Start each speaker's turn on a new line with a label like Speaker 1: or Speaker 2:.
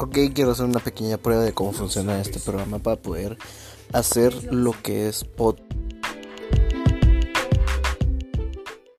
Speaker 1: Ok, quiero hacer una pequeña prueba de cómo funciona este programa para poder hacer lo que es podcast